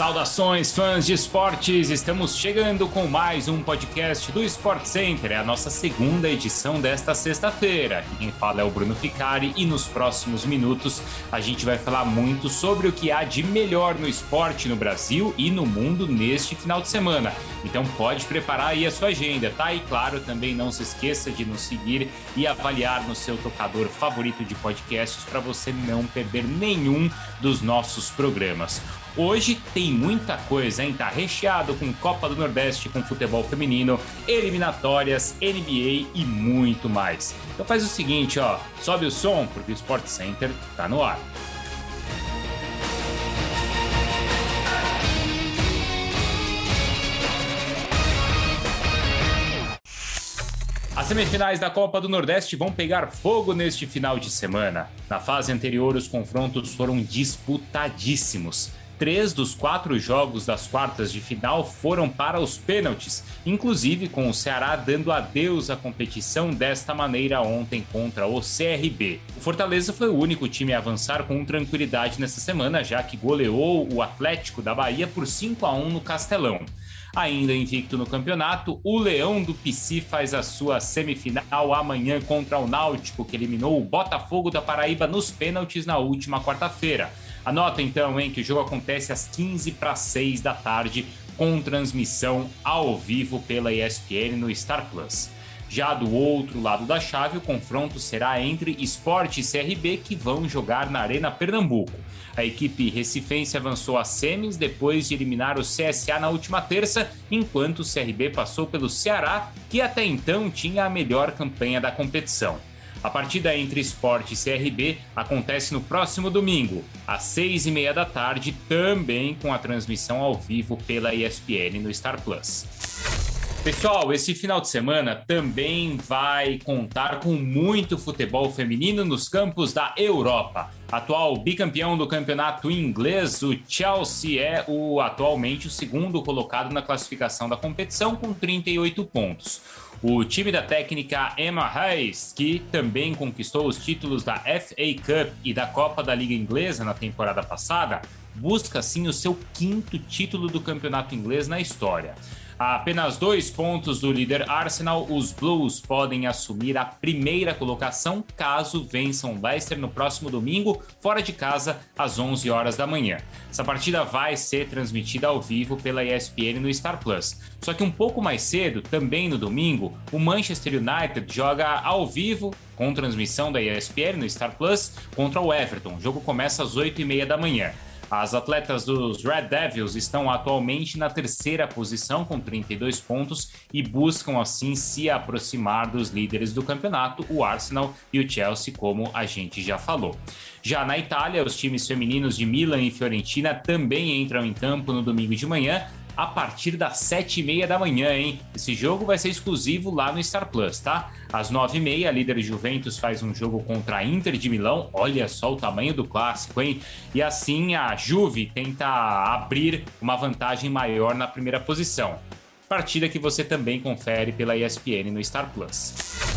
Saudações, fãs de esportes! Estamos chegando com mais um podcast do Sport Center. É a nossa segunda edição desta sexta-feira. Quem fala é o Bruno Ficari e nos próximos minutos a gente vai falar muito sobre o que há de melhor no esporte no Brasil e no mundo neste final de semana. Então pode preparar aí a sua agenda, tá? E claro, também não se esqueça de nos seguir e avaliar no seu tocador favorito de podcasts para você não perder nenhum dos nossos programas. Hoje tem muita coisa, hein? Tá recheado com Copa do Nordeste, com futebol feminino, eliminatórias, NBA e muito mais. Então faz o seguinte, ó, sobe o som porque o Sport Center tá no ar. As semifinais da Copa do Nordeste vão pegar fogo neste final de semana. Na fase anterior, os confrontos foram disputadíssimos. Três dos quatro jogos das quartas de final foram para os pênaltis, inclusive com o Ceará dando adeus à competição desta maneira ontem contra o CRB. O Fortaleza foi o único time a avançar com tranquilidade nessa semana, já que goleou o Atlético da Bahia por 5 a 1 no Castelão. Ainda invicto no campeonato, o Leão do Pici faz a sua semifinal amanhã contra o Náutico, que eliminou o Botafogo da Paraíba nos pênaltis na última quarta-feira. Anota então, hein, que o jogo acontece às 15 para 6 da tarde, com transmissão ao vivo pela ESPN no Star Plus. Já do outro lado da chave, o confronto será entre Esporte e CRB, que vão jogar na Arena Pernambuco. A equipe recifense avançou às semis depois de eliminar o CSA na última terça, enquanto o CRB passou pelo Ceará, que até então tinha a melhor campanha da competição. A partida entre Sport e CRB acontece no próximo domingo, às seis e meia da tarde, também com a transmissão ao vivo pela ESPN no Star Plus. Pessoal, esse final de semana também vai contar com muito futebol feminino nos campos da Europa. Atual bicampeão do campeonato inglês, o Chelsea é o atualmente o segundo colocado na classificação da competição com 38 pontos. O time da técnica Emma Hayes, que também conquistou os títulos da FA Cup e da Copa da Liga Inglesa na temporada passada, busca assim o seu quinto título do campeonato inglês na história. A apenas dois pontos do líder Arsenal, os Blues podem assumir a primeira colocação caso vençam Leicester no próximo domingo, fora de casa, às 11 horas da manhã. Essa partida vai ser transmitida ao vivo pela ESPN no Star Plus. Só que um pouco mais cedo, também no domingo, o Manchester United joga ao vivo com transmissão da ESPN no Star Plus contra o Everton. O jogo começa às 8h30 da manhã. As atletas dos Red Devils estão atualmente na terceira posição com 32 pontos e buscam assim se aproximar dos líderes do campeonato, o Arsenal e o Chelsea, como a gente já falou. Já na Itália, os times femininos de Milan e Fiorentina também entram em campo no domingo de manhã, a partir das sete e meia da manhã, hein? Esse jogo vai ser exclusivo lá no Star Plus, tá? Às nove e meia, a líder Juventus faz um jogo contra a Inter de Milão. Olha só o tamanho do clássico, hein? E assim a Juve tenta abrir uma vantagem maior na primeira posição. Partida que você também confere pela ESPN no Star Plus.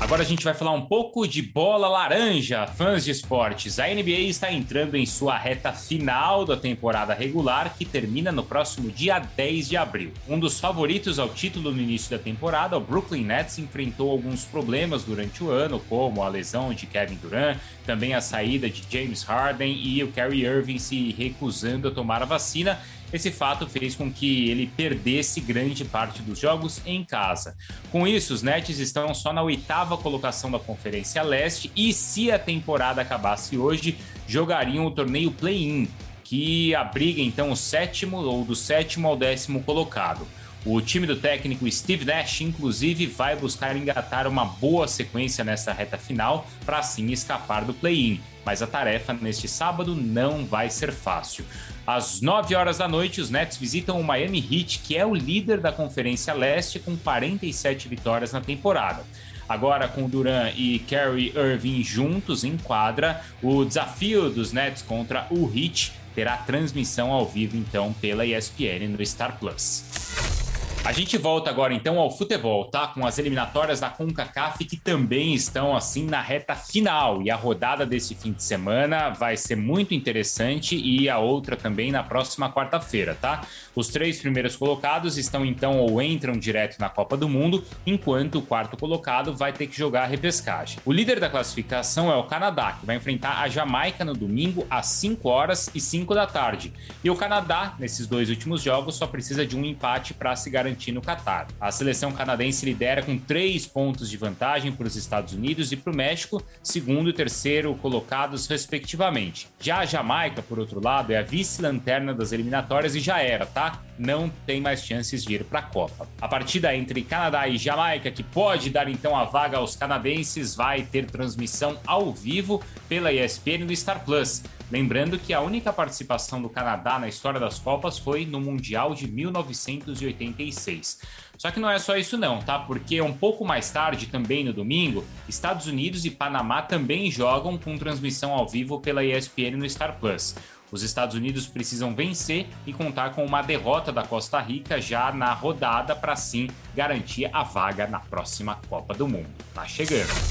Agora a gente vai falar um pouco de bola laranja, fãs de esportes. A NBA está entrando em sua reta final da temporada regular, que termina no próximo dia 10 de abril. Um dos favoritos ao título no início da temporada, o Brooklyn Nets, enfrentou alguns problemas durante o ano, como a lesão de Kevin Durant, também a saída de James Harden e o Kyrie Irving se recusando a tomar a vacina esse fato fez com que ele perdesse grande parte dos jogos em casa. Com isso, os Nets estão só na oitava colocação da Conferência Leste e, se a temporada acabasse hoje, jogariam o torneio Play-In, que abriga então o sétimo ou do sétimo ao décimo colocado. O time do técnico Steve Nash, inclusive, vai buscar engatar uma boa sequência nessa reta final para assim escapar do play-in. Mas a tarefa neste sábado não vai ser fácil. Às 9 horas da noite, os Nets visitam o Miami Heat, que é o líder da Conferência Leste, com 47 vitórias na temporada. Agora, com Duran e Kerry Irving juntos em quadra, o desafio dos Nets contra o Heat terá transmissão ao vivo, então, pela ESPN no Star Plus. A gente volta agora então ao futebol, tá? Com as eliminatórias da CONCACAF que também estão assim na reta final. E a rodada desse fim de semana vai ser muito interessante e a outra também na próxima quarta-feira, tá? Os três primeiros colocados estão então ou entram direto na Copa do Mundo, enquanto o quarto colocado vai ter que jogar a repescagem. O líder da classificação é o Canadá, que vai enfrentar a Jamaica no domingo às 5 horas e 5 da tarde. E o Canadá, nesses dois últimos jogos, só precisa de um empate para se garantir garantir no Catar. A seleção canadense lidera com três pontos de vantagem para os Estados Unidos e para o México, segundo e terceiro colocados, respectivamente. Já a Jamaica, por outro lado, é a vice-lanterna das eliminatórias e já era, tá? Não tem mais chances de ir para a Copa. A partida entre Canadá e Jamaica, que pode dar então a vaga aos canadenses, vai ter transmissão ao vivo pela ESPN no Star Plus. Lembrando que a única participação do Canadá na história das Copas foi no Mundial de 1986. Só que não é só isso não, tá? Porque um pouco mais tarde, também no domingo, Estados Unidos e Panamá também jogam com transmissão ao vivo pela ESPN no Star Plus. Os Estados Unidos precisam vencer e contar com uma derrota da Costa Rica já na rodada para sim garantir a vaga na próxima Copa do Mundo. Tá chegando.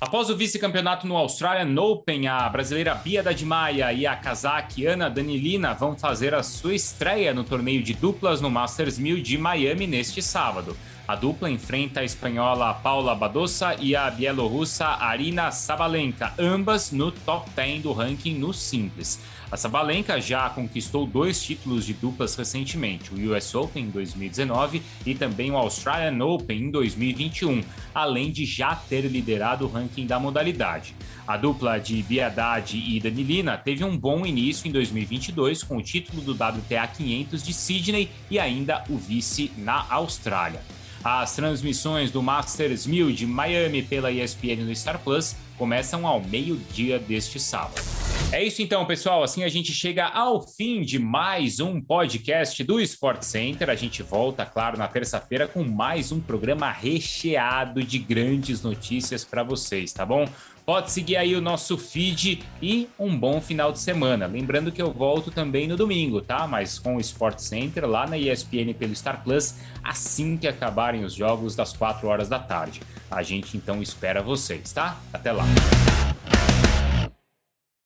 Após o vice-campeonato no Australian Open, a brasileira Bia da Maia e a cazaquiana Danilina vão fazer a sua estreia no torneio de duplas no Masters 1000 de Miami neste sábado. A dupla enfrenta a espanhola Paula Badosa e a bielorrussa Arina Sabalenka, ambas no top 10 do ranking no simples. A Sabalenka já conquistou dois títulos de duplas recentemente, o US Open em 2019 e também o Australian Open em 2021, além de já ter liderado o ranking da modalidade. A dupla de Biadade e Danilina teve um bom início em 2022 com o título do WTA 500 de Sydney e ainda o vice na Austrália. As transmissões do Masters 1000 de Miami pela ESPN no Star Plus começam ao meio-dia deste sábado. É isso então, pessoal. Assim a gente chega ao fim de mais um podcast do Sport Center. A gente volta, claro, na terça-feira com mais um programa recheado de grandes notícias para vocês, tá bom? Pode seguir aí o nosso feed e um bom final de semana. Lembrando que eu volto também no domingo, tá? Mas com o Sport Center lá na ESPN pelo Star Plus, assim que acabarem os jogos das 4 horas da tarde. A gente então espera vocês, tá? Até lá.